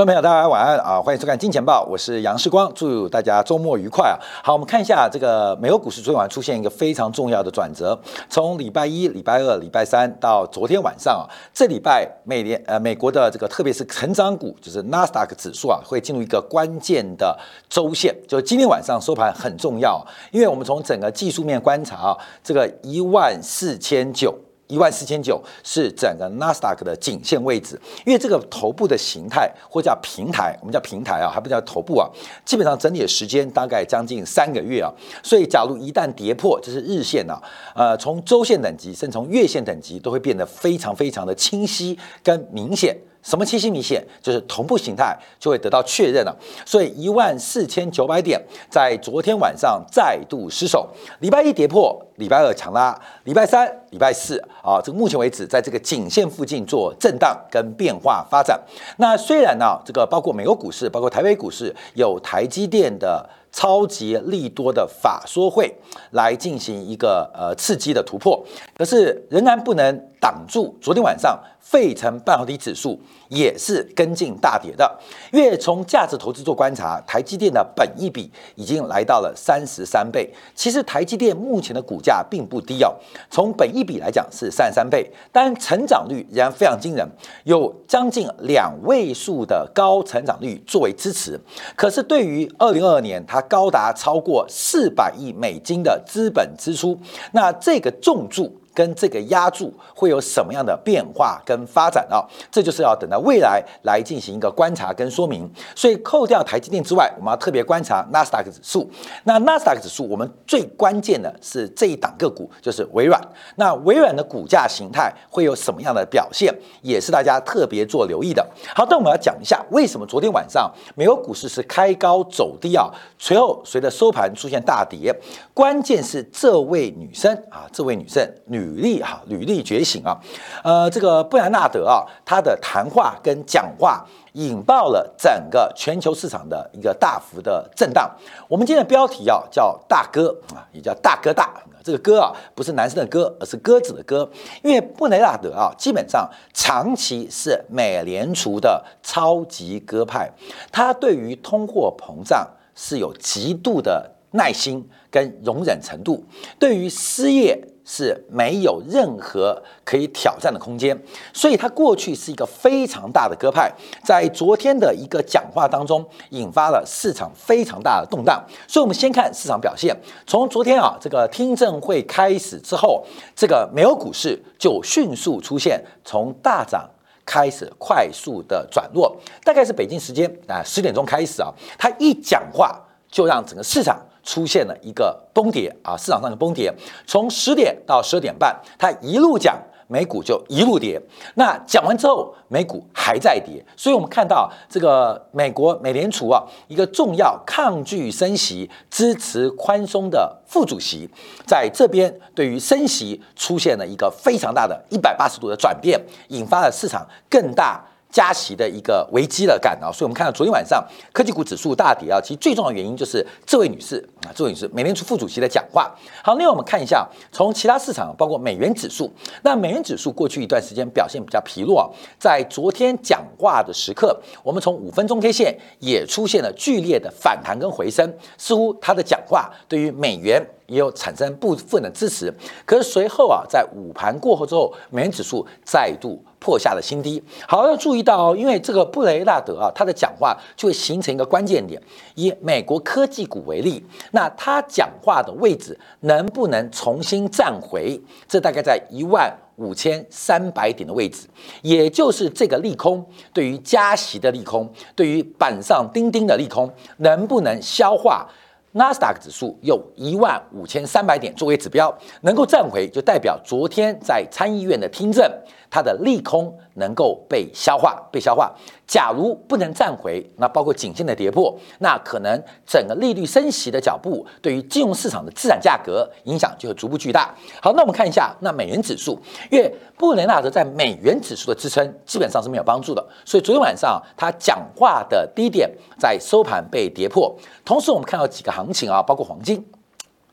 观众朋友，大家晚安啊！欢迎收看《金钱报》，我是杨世光，祝大家周末愉快啊！好，我们看一下这个美国股市昨天晚上出现一个非常重要的转折，从礼拜一、礼拜二、礼拜三到昨天晚上啊，这礼拜美联呃美国的这个特别是成长股，就是纳斯达克指数啊，会进入一个关键的周线，就是今天晚上收盘很重要，因为我们从整个技术面观察啊，这个一万四千九。一万四千九是整个纳斯达克的颈线位置，因为这个头部的形态或叫平台，我们叫平台啊，还不叫头部啊，基本上整理的时间大概将近三个月啊，所以假如一旦跌破，这是日线啊，呃，从周线等级甚至从月线等级都会变得非常非常的清晰跟明显。什么七星迷线，就是同步形态就会得到确认了。所以一万四千九百点在昨天晚上再度失守，礼拜一跌破，礼拜二强拉，礼拜三、礼拜四啊，这个目前为止在这个颈线附近做震荡跟变化发展。那虽然呢，这个包括美国股市，包括台北股市有台积电的。超级利多的法说会来进行一个呃刺激的突破，可是仍然不能挡住昨天晚上费城半导体指数也是跟进大跌的。因为从价值投资做观察，台积电的本益比已经来到了三十三倍。其实台积电目前的股价并不低哦，从本益比来讲是三十三倍，但成长率仍然非常惊人，有将近两位数的高成长率作为支持。可是对于二零二二年它高达超过四百亿美金的资本支出，那这个重注。跟这个压注会有什么样的变化跟发展啊？这就是要等到未来来进行一个观察跟说明。所以扣掉台积电之外，我们要特别观察纳斯达克指数。那纳斯达克指数，我们最关键的是这一档个股，就是微软。那微软的股价形态会有什么样的表现，也是大家特别做留意的。好，那我们要讲一下为什么昨天晚上美国股市是开高走低啊？随后随着收盘出现大跌，关键是这位女生啊，这位女生女。履历哈，履历觉醒啊，呃，这个布兰纳德啊，他的谈话跟讲话引爆了整个全球市场的一个大幅的震荡。我们今天的标题啊叫大哥啊，也叫大哥大。这个哥啊，不是男生的哥，而是鸽子的哥。因为布雷纳德啊，基本上长期是美联储的超级鸽派，他对于通货膨胀是有极度的耐心跟容忍程度，对于失业。是没有任何可以挑战的空间，所以他过去是一个非常大的鸽派，在昨天的一个讲话当中，引发了市场非常大的动荡。所以，我们先看市场表现。从昨天啊，这个听证会开始之后，这个美国股市就迅速出现从大涨开始快速的转弱，大概是北京时间啊十点钟开始啊，他一讲话就让整个市场。出现了一个崩跌啊，市场上的崩跌，从十点到十二点半，它一路讲美股就一路跌。那讲完之后，美股还在跌，所以我们看到这个美国美联储啊，一个重要抗拒升息、支持宽松的副主席，在这边对于升息出现了一个非常大的一百八十度的转变，引发了市场更大。加息的一个危机的感啊，所以我们看到昨天晚上科技股指数大跌啊，其实最重要的原因就是这位女士啊，这位女士美联储副主席的讲话。好，另外我们看一下从其他市场，包括美元指数，那美元指数过去一段时间表现比较疲弱，在昨天讲话的时刻，我们从五分钟 K 线也出现了剧烈的反弹跟回升，似乎他的讲话对于美元。也有产生部分的支持，可是随后啊，在午盘过后之后，美元指数再度破下了新低。好，要注意到哦，因为这个布雷纳德啊，他的讲话就会形成一个关键点。以美国科技股为例，那他讲话的位置能不能重新站回？这大概在一万五千三百点的位置，也就是这个利空对于加息的利空，对于板上钉钉的利空，能不能消化？纳斯达克指数有一万五千三百点作为指标，能够站回，就代表昨天在参议院的听证。它的利空能够被消化，被消化。假如不能站回，那包括颈线的跌破，那可能整个利率升息的脚步对于金融市场的资产价格影响就会逐步巨大。好，那我们看一下那美元指数，因为布雷纳德在美元指数的支撑基本上是没有帮助的，所以昨天晚上他讲话的低点在收盘被跌破。同时，我们看到几个行情啊，包括黄金。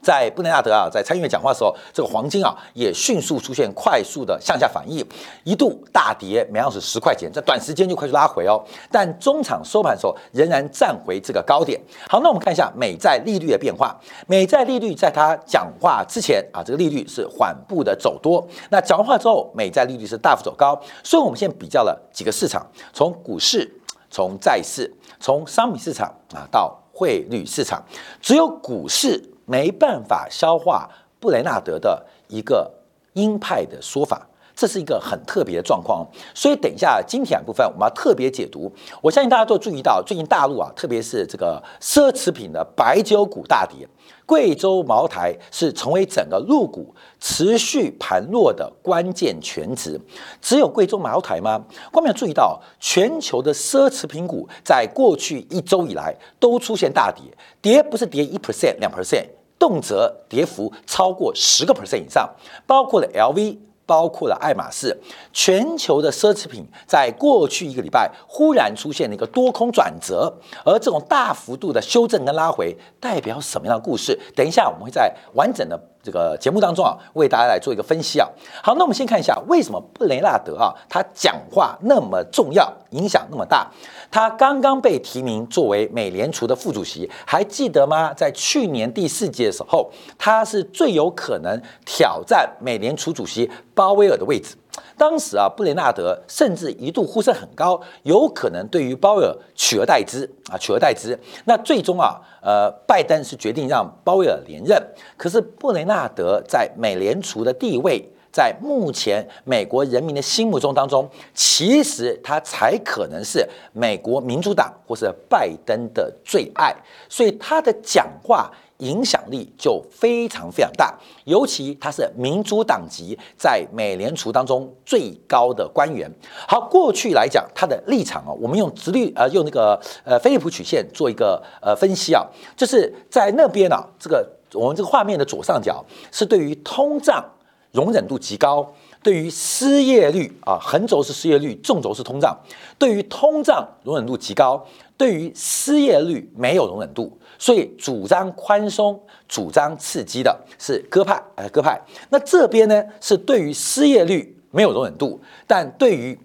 在布雷纳德啊，在参议院讲话的时候，这个黄金啊也迅速出现快速的向下反应，一度大跌每盎司十块钱，在短时间就快速拉回哦。但中场收盘的时候仍然站回这个高点。好，那我们看一下美债利率的变化。美债利率在他讲话之前啊，这个利率是缓步的走多。那讲完话之后，美债利率是大幅走高。所以我们现在比较了几个市场，从股市、从债市、从商品市场啊到汇率市场，只有股市。没办法消化布雷纳德的一个鹰派的说法，这是一个很特别的状况。所以等一下今天部分我们要特别解读。我相信大家都注意到，最近大陆啊，特别是这个奢侈品的白酒股大跌，贵州茅台是成为整个入股持续盘落的关键权值。只有贵州茅台吗？我们要注意到，全球的奢侈品股在过去一周以来都出现大跌，跌不是跌一 percent 两 percent。动辄跌幅超过十个 percent 以上，包括了 LV，包括了爱马仕，全球的奢侈品在过去一个礼拜忽然出现了一个多空转折，而这种大幅度的修正跟拉回，代表什么样的故事？等一下我们会在完整的。这个节目当中啊，为大家来做一个分析啊。好，那我们先看一下为什么布雷纳德啊，他讲话那么重要，影响那么大。他刚刚被提名作为美联储的副主席，还记得吗？在去年第四届的时候，他是最有可能挑战美联储主席鲍威尔的位置。当时啊，布雷纳德甚至一度呼声很高，有可能对于鲍威尔取而代之啊，取而代之。那最终啊，呃，拜登是决定让鲍威尔连任。可是布雷纳德在美联储的地位，在目前美国人民的心目中当中，其实他才可能是美国民主党或是拜登的最爱。所以他的讲话。影响力就非常非常大，尤其他是民主党籍在美联储当中最高的官员。好，过去来讲他的立场啊，我们用直率呃用那个呃菲利普曲线做一个呃分析啊，就是在那边呢，这个我们这个画面的左上角是对于通胀容忍度极高，对于失业率啊横轴是失业率，纵轴是通胀，对于通胀容忍度极高，对于失业率没有容忍度。所以主张宽松、主张刺激的是鸽派，呃，鸽派。那这边呢是对于失业率没有容忍度，但对于，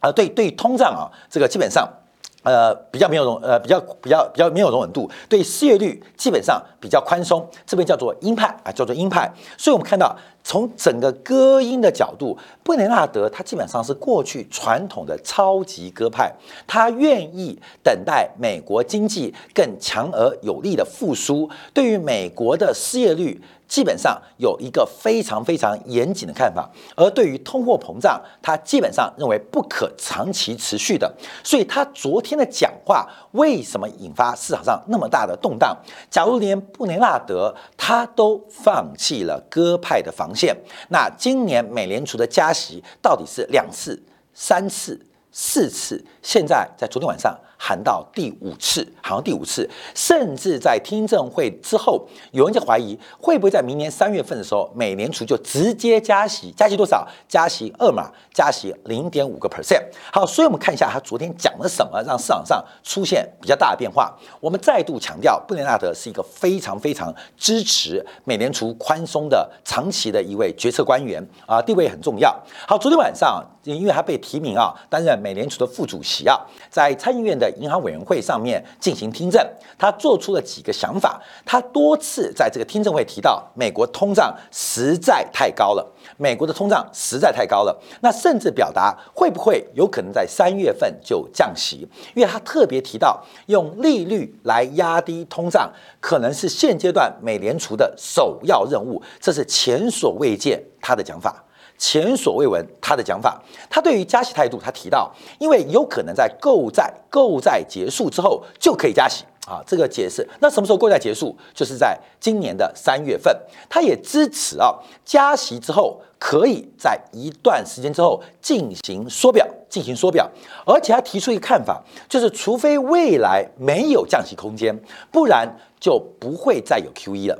啊，对对通胀啊，这个基本上，呃，比较没有容，呃，比较比较比较没有容忍度。对失业率基本上比较宽松，这边叫做鹰派啊，叫做鹰派。所以我们看到。从整个歌音的角度，布雷纳德他基本上是过去传统的超级鸽派，他愿意等待美国经济更强而有力的复苏。对于美国的失业率，基本上有一个非常非常严谨的看法，而对于通货膨胀，他基本上认为不可长期持续的。所以他昨天的讲话为什么引发市场上那么大的动荡？假如连布雷纳德他都放弃了鸽派的防线，那今年美联储的加息到底是两次、三次、四次？现在在昨天晚上。喊到第五次，喊到第五次，甚至在听证会之后，有人就怀疑会不会在明年三月份的时候，美联储就直接加息，加息多少？加息二码，加息零点五个 percent。好，所以我们看一下他昨天讲了什么，让市场上出现比较大的变化。我们再度强调，布雷纳德是一个非常非常支持美联储宽松的长期的一位决策官员啊，地位很重要。好，昨天晚上。因为他被提名啊，担任美联储的副主席啊，在参议院的银行委员会上面进行听证，他做出了几个想法。他多次在这个听证会提到，美国通胀实在太高了，美国的通胀实在太高了。那甚至表达会不会有可能在三月份就降息？因为他特别提到，用利率来压低通胀，可能是现阶段美联储的首要任务，这是前所未见他的讲法。前所未闻，他的讲法，他对于加息态度，他提到，因为有可能在购债购债结束之后就可以加息啊，这个解释。那什么时候购债结束？就是在今年的三月份。他也支持啊，加息之后可以在一段时间之后进行缩表，进行缩表。而且他提出一个看法，就是除非未来没有降息空间，不然就不会再有 Q E 了，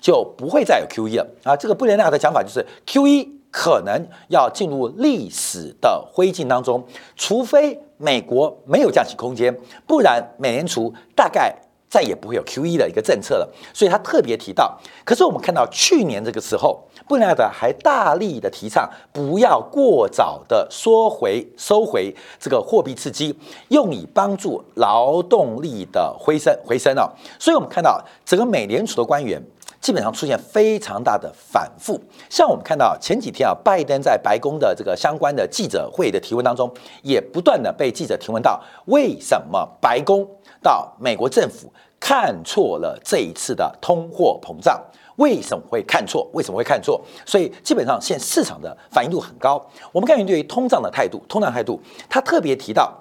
就不会再有 Q E 了啊。这个布雷纳的讲法就是 Q E。可能要进入历史的灰烬当中，除非美国没有降息空间，不然美联储大概再也不会有 Q E 的一个政策了，所以他特别提到。可是我们看到去年这个时候，布兰德还大力的提倡不要过早的缩回收回这个货币刺激，用以帮助劳动力的回升回升哦。所以我们看到整个美联储的官员基本上出现非常大的反复。像我们看到前几天啊，拜登在白宫的这个相关的记者会的提问当中，也不断的被记者提问到为什么白宫到美国政府。看错了这一次的通货膨胀，为什么会看错？为什么会看错？所以基本上现市场的反应度很高。我们看对于通胀的态度，通胀态度，他特别提到，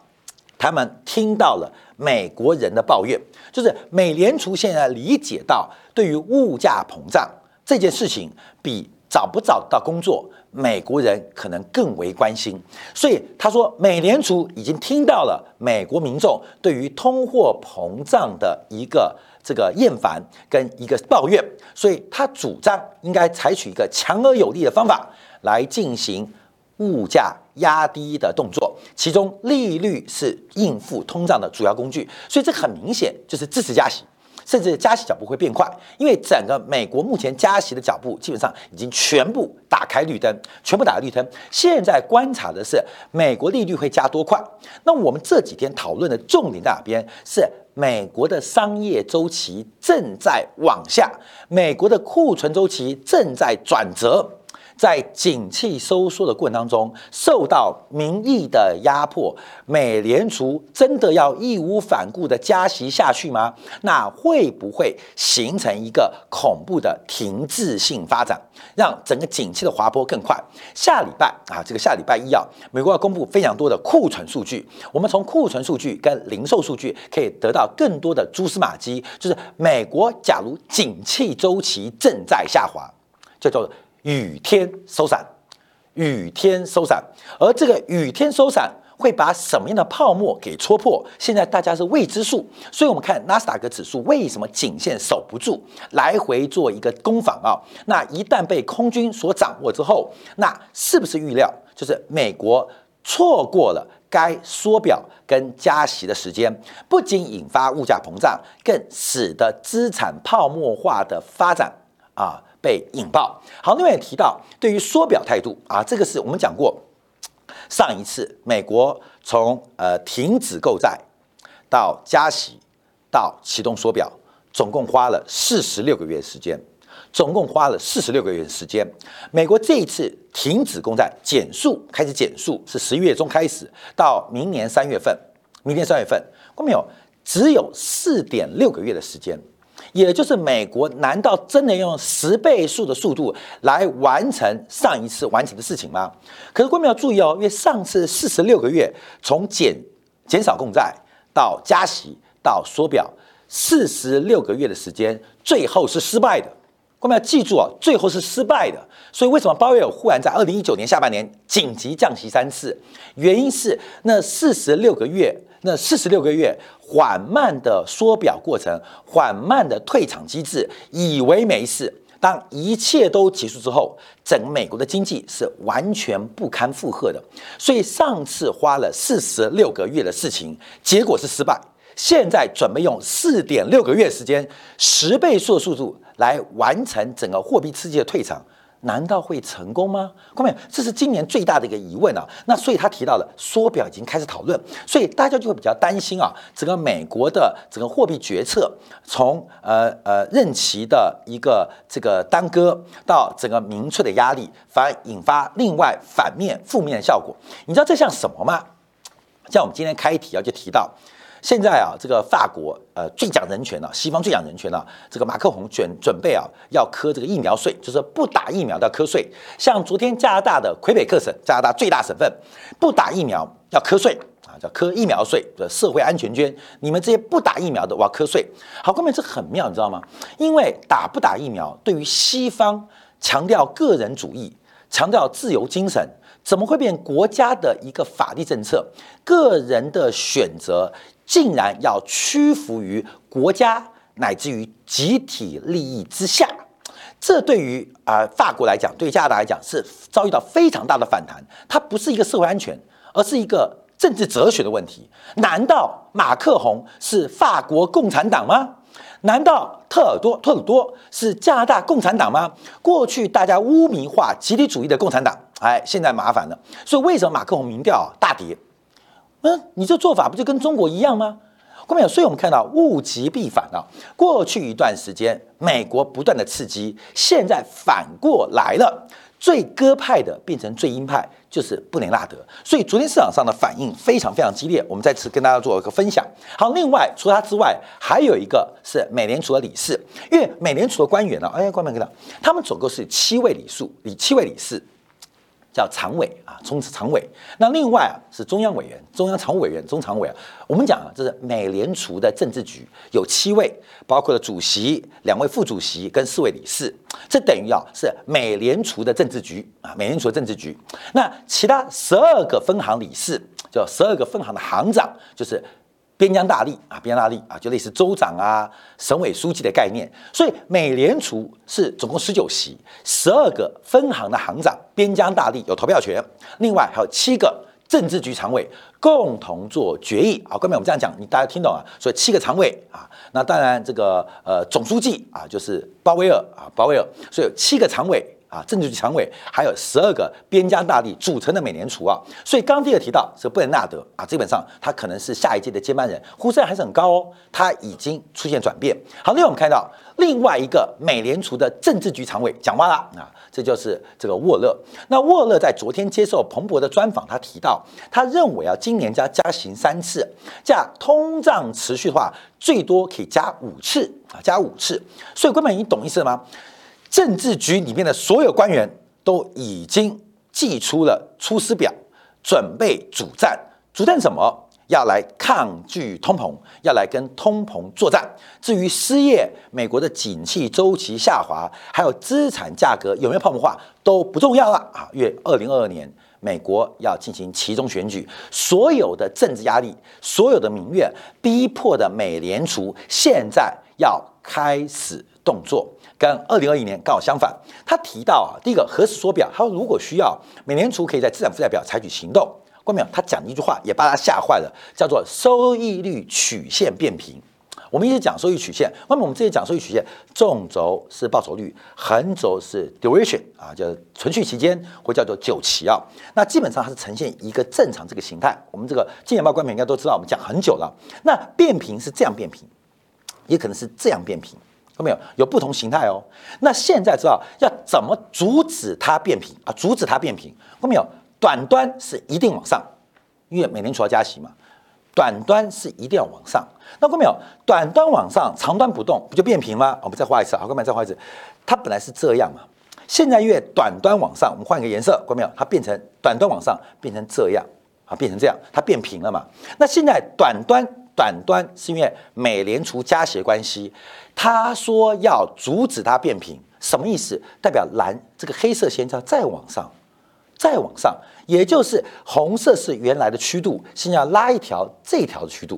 他们听到了美国人的抱怨，就是美联储现在理解到对于物价膨胀这件事情比。找不找到工作，美国人可能更为关心。所以他说，美联储已经听到了美国民众对于通货膨胀的一个这个厌烦跟一个抱怨，所以他主张应该采取一个强而有力的方法来进行物价压低的动作。其中，利率是应付通胀的主要工具，所以这很明显就是支持加息。甚至加息脚步会变快，因为整个美国目前加息的脚步基本上已经全部打开绿灯，全部打开绿灯。现在观察的是美国利率会加多快。那我们这几天讨论的重点在哪边？是美国的商业周期正在往下，美国的库存周期正在转折。在景气收缩的过程当中，受到民意的压迫，美联储真的要义无反顾的加息下去吗？那会不会形成一个恐怖的停滞性发展，让整个景气的滑坡更快？下礼拜啊，这个下礼拜一啊，美国要公布非常多的库存数据，我们从库存数据跟零售数据可以得到更多的蛛丝马迹，就是美国假如景气周期正在下滑，叫做。雨天收伞，雨天收伞，而这个雨天收伞会把什么样的泡沫给戳破？现在大家是未知数，所以我们看纳斯达克指数为什么颈线守不住，来回做一个攻防啊？那一旦被空军所掌握之后，那是不是预料就是美国错过了该缩表跟加息的时间？不仅引发物价膨胀，更使得资产泡沫化的发展啊？被引爆。好，另外也提到对于缩表态度啊，这个是我们讲过，上一次美国从呃停止购债到加息到启动缩表，总共花了四十六个月时间，总共花了四十六个月时间。美国这一次停止公债减速开始减速是十一月中开始，到明年三月份，明年三月份，看没有？只有四点六个月的时间。也就是美国，难道真的用十倍数的速度来完成上一次完成的事情吗？可是，观众要注意哦，因为上次四十六个月，从减减少共债到加息到缩表，四十六个月的时间，最后是失败的。观众要记住哦，最后是失败的。所以，为什么鲍威尔忽然在二零一九年下半年紧急降息三次？原因是那四十六个月。那四十六个月缓慢的缩表过程，缓慢的退场机制，以为没事。当一切都结束之后，整美国的经济是完全不堪负荷的。所以上次花了四十六个月的事情，结果是失败。现在准备用四点六个月时间，十倍速的速度来完成整个货币刺激的退场。难道会成功吗？各位，这是今年最大的一个疑问啊。那所以他提到了缩表已经开始讨论，所以大家就会比较担心啊。整个美国的整个货币决策，从呃呃任期的一个这个耽搁到整个明确的压力，反而引发另外反面负面的效果。你知道这像什么吗？像我们今天开题啊，就提到。现在啊，这个法国呃最讲人权了，西方最讲人权了。这个马克宏准准备啊要磕这个疫苗税，就是不打疫苗要磕税。像昨天加拿大的魁北克省，加拿大最大省份，不打疫苗要磕税啊，叫磕疫苗税的社会安全捐。你们这些不打疫苗的，我要磕税。好，后面这很妙，你知道吗？因为打不打疫苗，对于西方强调个人主义、强调自由精神，怎么会变国家的一个法律政策？个人的选择。竟然要屈服于国家乃至于集体利益之下，这对于啊法国来讲，对加拿大来讲是遭遇到非常大的反弹。它不是一个社会安全，而是一个政治哲学的问题。难道马克宏是法国共产党吗？难道特尔多特鲁多是加拿大共产党吗？过去大家污名化集体主义的共产党，哎，现在麻烦了。所以为什么马克宏民调大跌？嗯，你这做法不就跟中国一样吗？后面，所以我们看到物极必反啊。过去一段时间，美国不断的刺激，现在反过来了，最鸽派的变成最鹰派，就是布林纳德。所以昨天市场上的反应非常非常激烈。我们再次跟大家做一个分享。好，另外除他之外，还有一个是美联储的理事，因为美联储的官员呢，哎，官员看到，他们总共是七位理事，七位理事。叫常委啊，中常委。那另外啊是中央委员、中央常务委员、中常委啊。我们讲啊，这是美联储的政治局有七位，包括了主席、两位副主席跟四位理事。这等于啊是美联储的政治局啊，美联储的政治局。那其他十二个分行理事，叫十二个分行的行长，就是。边疆大吏啊，边疆大吏啊，就类似州长啊、省委书记的概念。所以美联储是总共十九席，十二个分行的行长、边疆大吏有投票权，另外还有七个政治局常委共同做决议啊。各位，我们这样讲，你大家听懂啊？所以七个常委啊，那当然这个呃总书记啊就是鲍威尔啊，鲍威尔，所以有七个常委。啊，政治局常委还有十二个边疆大吏组成的美联储啊，所以刚第二提到是布伦纳德啊，基本上他可能是下一届的接班人，呼声还是很高哦，他已经出现转变。好，另外我们看到另外一个美联储的政治局常委讲话了啊，这就是这个沃勒。那沃勒在昨天接受彭博的专访，他提到他认为啊，今年加加行三次，加通胀持续的话，最多可以加五次啊，加五次。所以官们，你懂意思了吗？政治局里面的所有官员都已经寄出了出师表，准备主战。主战什么？要来抗拒通膨，要来跟通膨作战。至于失业、美国的景气周期下滑，还有资产价格有没有泡沫化，都不重要了啊！因为二零二二年美国要进行其中选举，所有的政治压力、所有的民怨，逼迫的美联储现在要开始动作。跟二零二一年刚好相反，他提到啊，第一个何时缩表，他说如果需要，美联储可以在资产负债表采取行动。关没有？他讲一句话也把他吓坏了，叫做收益率曲线变平。我们一直讲收益曲线，那么我们这里讲收益曲线，纵轴是报酬率，横轴是 duration 啊，叫存续期间或叫做久期啊。那基本上它是呈现一个正常这个形态。我们这个金钱报观众应该都知道，我们讲很久了。那变平是这样变平，也可能是这样变平。看到没有？有不同形态哦。那现在知道要怎么阻止它变平啊？阻止它变平，看到没有？短端是一定往上，因为美联储要加息嘛。短端是一定要往上。那看到没有？短端往上，长端不动，不就变平吗？我们再画一次，好，各位再画一次。它本来是这样嘛，现在因为短端往上，我们换一个颜色，看到没有？它变成短端往上变成这样啊，变成这样，它变平了嘛。那现在短端。短端是因为美联储加息关系，他说要阻止它变平，什么意思？代表蓝这个黑色线要再往上，再往上，也就是红色是原来的曲度，现在要拉一条这条的曲度，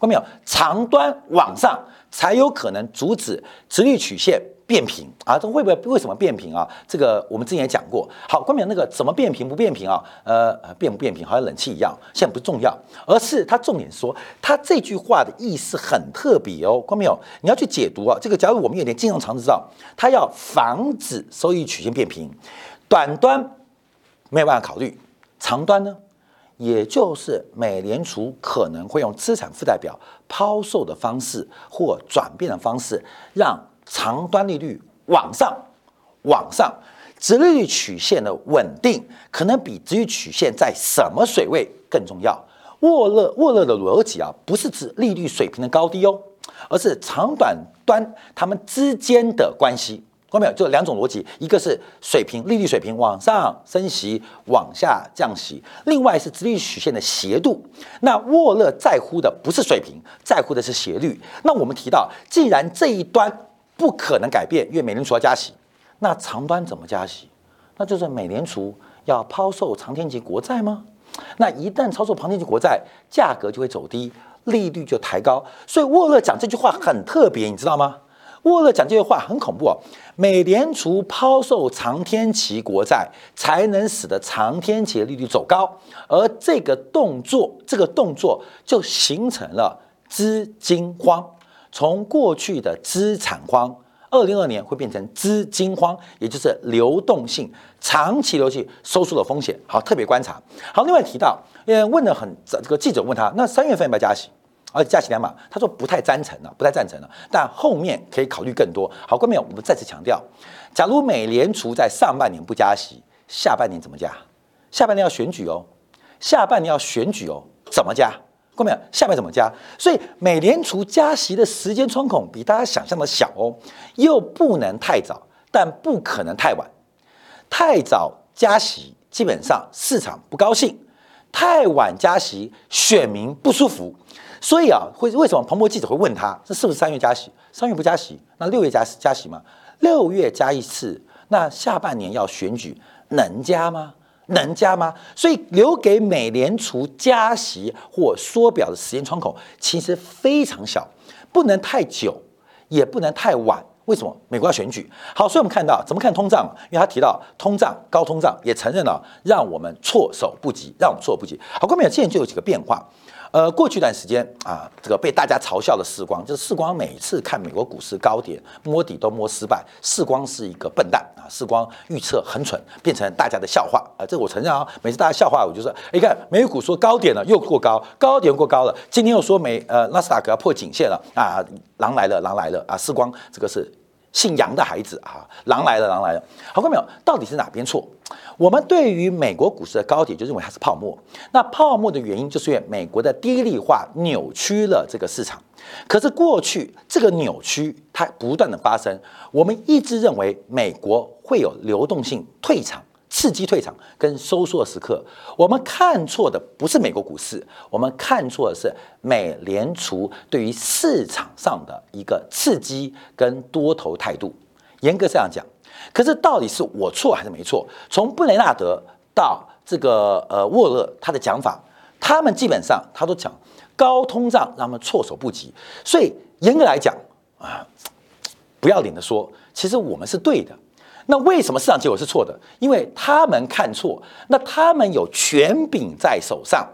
看到没有？长端往上才有可能阻止直率曲线。变平啊，这会不会为什么变平啊？这个我们之前也讲过。好，关冕那个怎么变平不变平啊？呃，变不变平好像冷气一样，现在不重要，而是他重点说他这句话的意思很特别哦。关没有？你要去解读啊。这个假如我们有点金融常识，知道他要防止收益曲线变平，短端没有办法考虑，长端呢，也就是美联储可能会用资产负债表抛售的方式或转变的方式让。长端利率往上，往上，直利率曲线的稳定可能比直率曲线在什么水位更重要？沃勒沃勒的逻辑啊，不是指利率水平的高低哦，而是长短端它们之间的关系。后面就两种逻辑，一个是水平利率水平往上升息，往下降息；另外是直率曲线的斜度。那沃勒在乎的不是水平，在乎的是斜率。那我们提到，既然这一端不可能改变，因为美联储要加息，那长端怎么加息？那就是美联储要抛售长天期国债吗？那一旦操作长天期国债，价格就会走低，利率就抬高。所以沃勒讲这句话很特别，你知道吗？沃勒讲这句话很恐怖哦。美联储抛售长天期国债，才能使得长天期的利率走高，而这个动作，这个动作就形成了资金荒。从过去的资产荒，二零二年会变成资金荒，也就是流动性长期流去收缩的风险。好，特别观察。好，另外提到，呃，问了很这个记者问他，那三月份要不要加息？而且加息两码，他说不太赞成了，不太赞成了，但后面可以考虑更多。好，各位我们再次强调，假如美联储在上半年不加息，下半年怎么加？下半年要选举哦，下半年要选举哦，怎么加？各位下面怎么加？所以美联储加息的时间窗口比大家想象的小哦，又不能太早，但不可能太晚。太早加息，基本上市场不高兴；太晚加息，选民不舒服。所以啊，会为什么彭博记者会问他，这是不是三月加息？三月不加息，那六月加加息吗？六月加一次，那下半年要选举，能加吗？能加吗？所以留给美联储加息或缩表的时间窗口其实非常小，不能太久，也不能太晚。为什么？美国要选举。好，所以我们看到怎么看通胀？因为他提到通胀高通胀，也承认了让我们措手不及，让我们措手不及。好，后面现在就有几个变化。呃，过去一段时间啊，这个被大家嘲笑的世光，就是世光每次看美国股市高点摸底都摸失败，世光是一个笨蛋啊，世光预测很蠢，变成大家的笑话啊。这个我承认啊，每次大家笑话我就说，你看美股说高点了又过高，高点过高了，今天又说美呃纳斯达克要破颈线了啊，狼来了狼来了啊，世光这个是。姓杨的孩子啊，狼来了，狼来了。好看没有？到底是哪边错？我们对于美国股市的高点就认为它是泡沫。那泡沫的原因就是因为美国的低利化扭曲了这个市场。可是过去这个扭曲它不断的发生，我们一直认为美国会有流动性退场。刺激退场跟收缩的时刻，我们看错的不是美国股市，我们看错的是美联储对于市场上的一个刺激跟多头态度。严格这样讲，可是到底是我错还是没错？从布雷纳德到这个呃沃勒，他的讲法，他们基本上他都讲高通胀让他们措手不及。所以严格来讲啊，不要脸的说，其实我们是对的。那为什么市场结果是错的？因为他们看错，那他们有权柄在手上，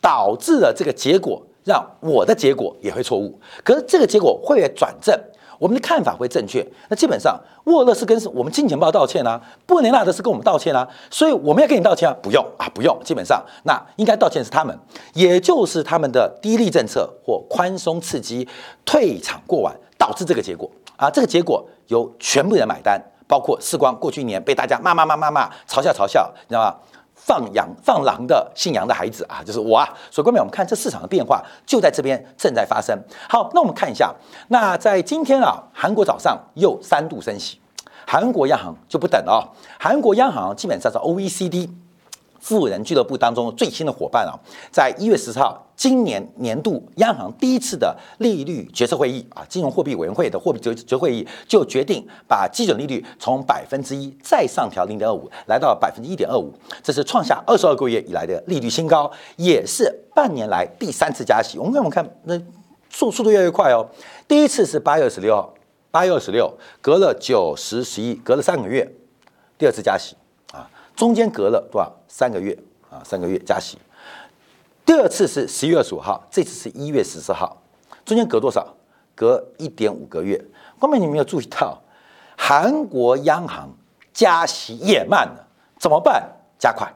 导致了这个结果，让我的结果也会错误。可是这个结果会转正，我们的看法会正确。那基本上，沃勒是跟我们金钱豹道歉啊，布雷纳德是跟我们道歉啊，所以我们要跟你道歉啊？不用啊，不用。基本上，那应该道歉是他们，也就是他们的低利政策或宽松刺激退场过晚，导致这个结果啊，这个结果由全部人买单。包括世光过去一年被大家骂骂骂骂骂，嘲笑嘲笑，你知道吗？放羊放狼的姓杨的孩子啊，就是我啊。所以，各位我们看这市场的变化就在这边正在发生。好，那我们看一下，那在今天啊，韩国早上又三度升息，韩国央行就不等了哦。韩国央行基本上是 O E C D。富人俱乐部当中最新的伙伴啊，在一月十四号，今年年度央行第一次的利率决策会议啊，金融货币委员会的货币决决会议就决定把基准利率从百分之一再上调零点二五，来到百分之一点二五，这是创下二十二个月以来的利率新高，也是半年来第三次加息。我们看，我们看，那速速度越来越快哦。第一次是八月二十六号，八月二十六，隔了九十十一，隔了三个月，第二次加息啊。中间隔了多少？三个月啊，三个月加息。第二次是十一月二十五号，这次是一月十四号，中间隔多少？隔一点五个月。后面你没有注意到，韩国央行加息也慢了，怎么办？加快。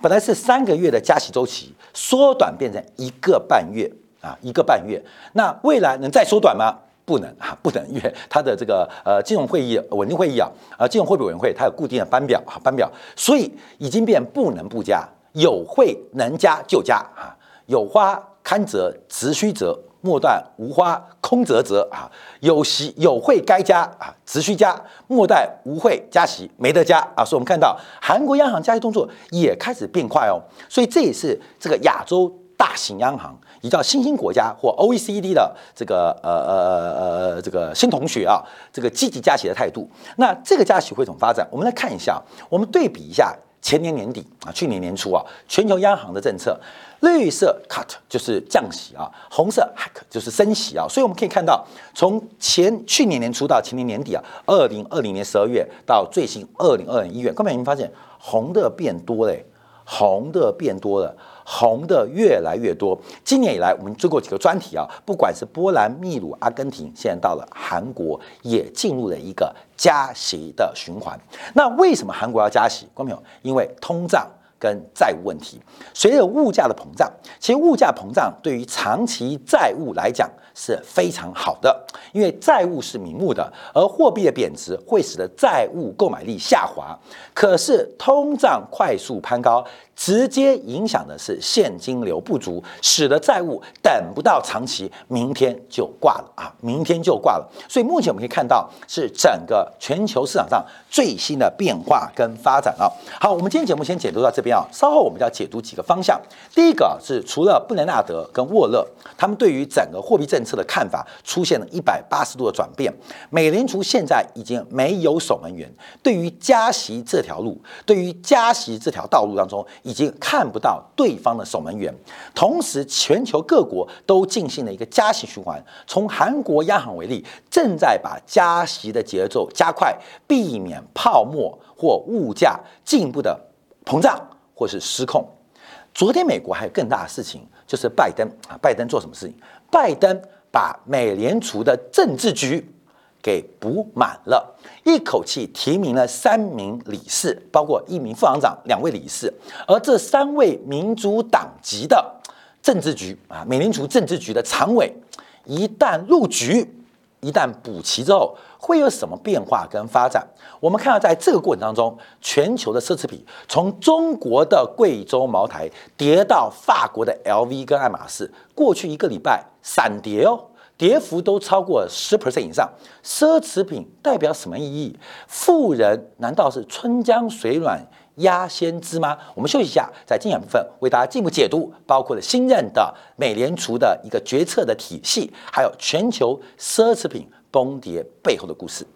本来是三个月的加息周期，缩短变成一个半月啊，一个半月。那未来能再缩短吗？不能啊，不能，因为它的这个呃金融会议稳定会议啊，呃金融货币委员会它有固定的班表啊班表，所以已经变不能不加，有会能加就加啊，有花堪折直须折，莫待无花空折折啊，有息有会该加啊，直须加，莫待无会加息没得加啊，所以我们看到韩国央行加息动作也开始变快哦，所以这也是这个亚洲大型央行。比较新兴国家或 OECD 的这个呃呃呃这个新同学啊，这个积极加息的态度，那这个加息会怎么发展？我们来看一下，我们对比一下前年年底啊，去年年初啊，全球央行的政策，绿色 cut 就是降息啊，红色 hack 就是升息啊，所以我们可以看到，从前去年年初到前年年底啊，二零二零年十二月到最新二零二零一月，各位有没有发现红的变多嘞？红的变多了，红的越来越多。今年以来，我们做过几个专题啊，不管是波兰、秘鲁、阿根廷，现在到了韩国，也进入了一个加息的循环。那为什么韩国要加息？观众朋友，因为通胀跟债务问题，随着物价的膨胀，其实物价膨胀对于长期债务来讲是非常好的，因为债务是明目的，而货币的贬值会使得债务购买力下滑。可是通胀快速攀高。直接影响的是现金流不足，使得债务等不到长期，明天就挂了啊！明天就挂了。所以目前我们可以看到是整个全球市场上最新的变化跟发展啊。好，我们今天节目先解读到这边啊，稍后我们就要解读几个方向。第一个是除了布雷纳德跟沃勒他们对于整个货币政策策的看法出现了一百八十度的转变，美联储现在已经没有守门员，对于加息这条路，对于加息这条道路当中。已经看不到对方的守门员，同时全球各国都进行了一个加息循环。从韩国央行为例，正在把加息的节奏加快，避免泡沫或物价进一步的膨胀或是失控。昨天美国还有更大的事情，就是拜登啊，拜登做什么事情？拜登把美联储的政治局。给补满了，一口气提名了三名理事，包括一名副行长、两位理事。而这三位民主党籍的政治局啊，美联储政治局的常委，一旦入局，一旦补齐之后，会有什么变化跟发展？我们看到，在这个过程当中，全球的奢侈品，从中国的贵州茅台跌到法国的 LV 跟爱马仕，过去一个礼拜闪跌哦。跌幅都超过十 percent 以上，奢侈品代表什么意义？富人难道是春江水暖鸭先知吗？我们休息一下，在精选部分为大家进一步解读，包括了新任的美联储的一个决策的体系，还有全球奢侈品崩跌背后的故事。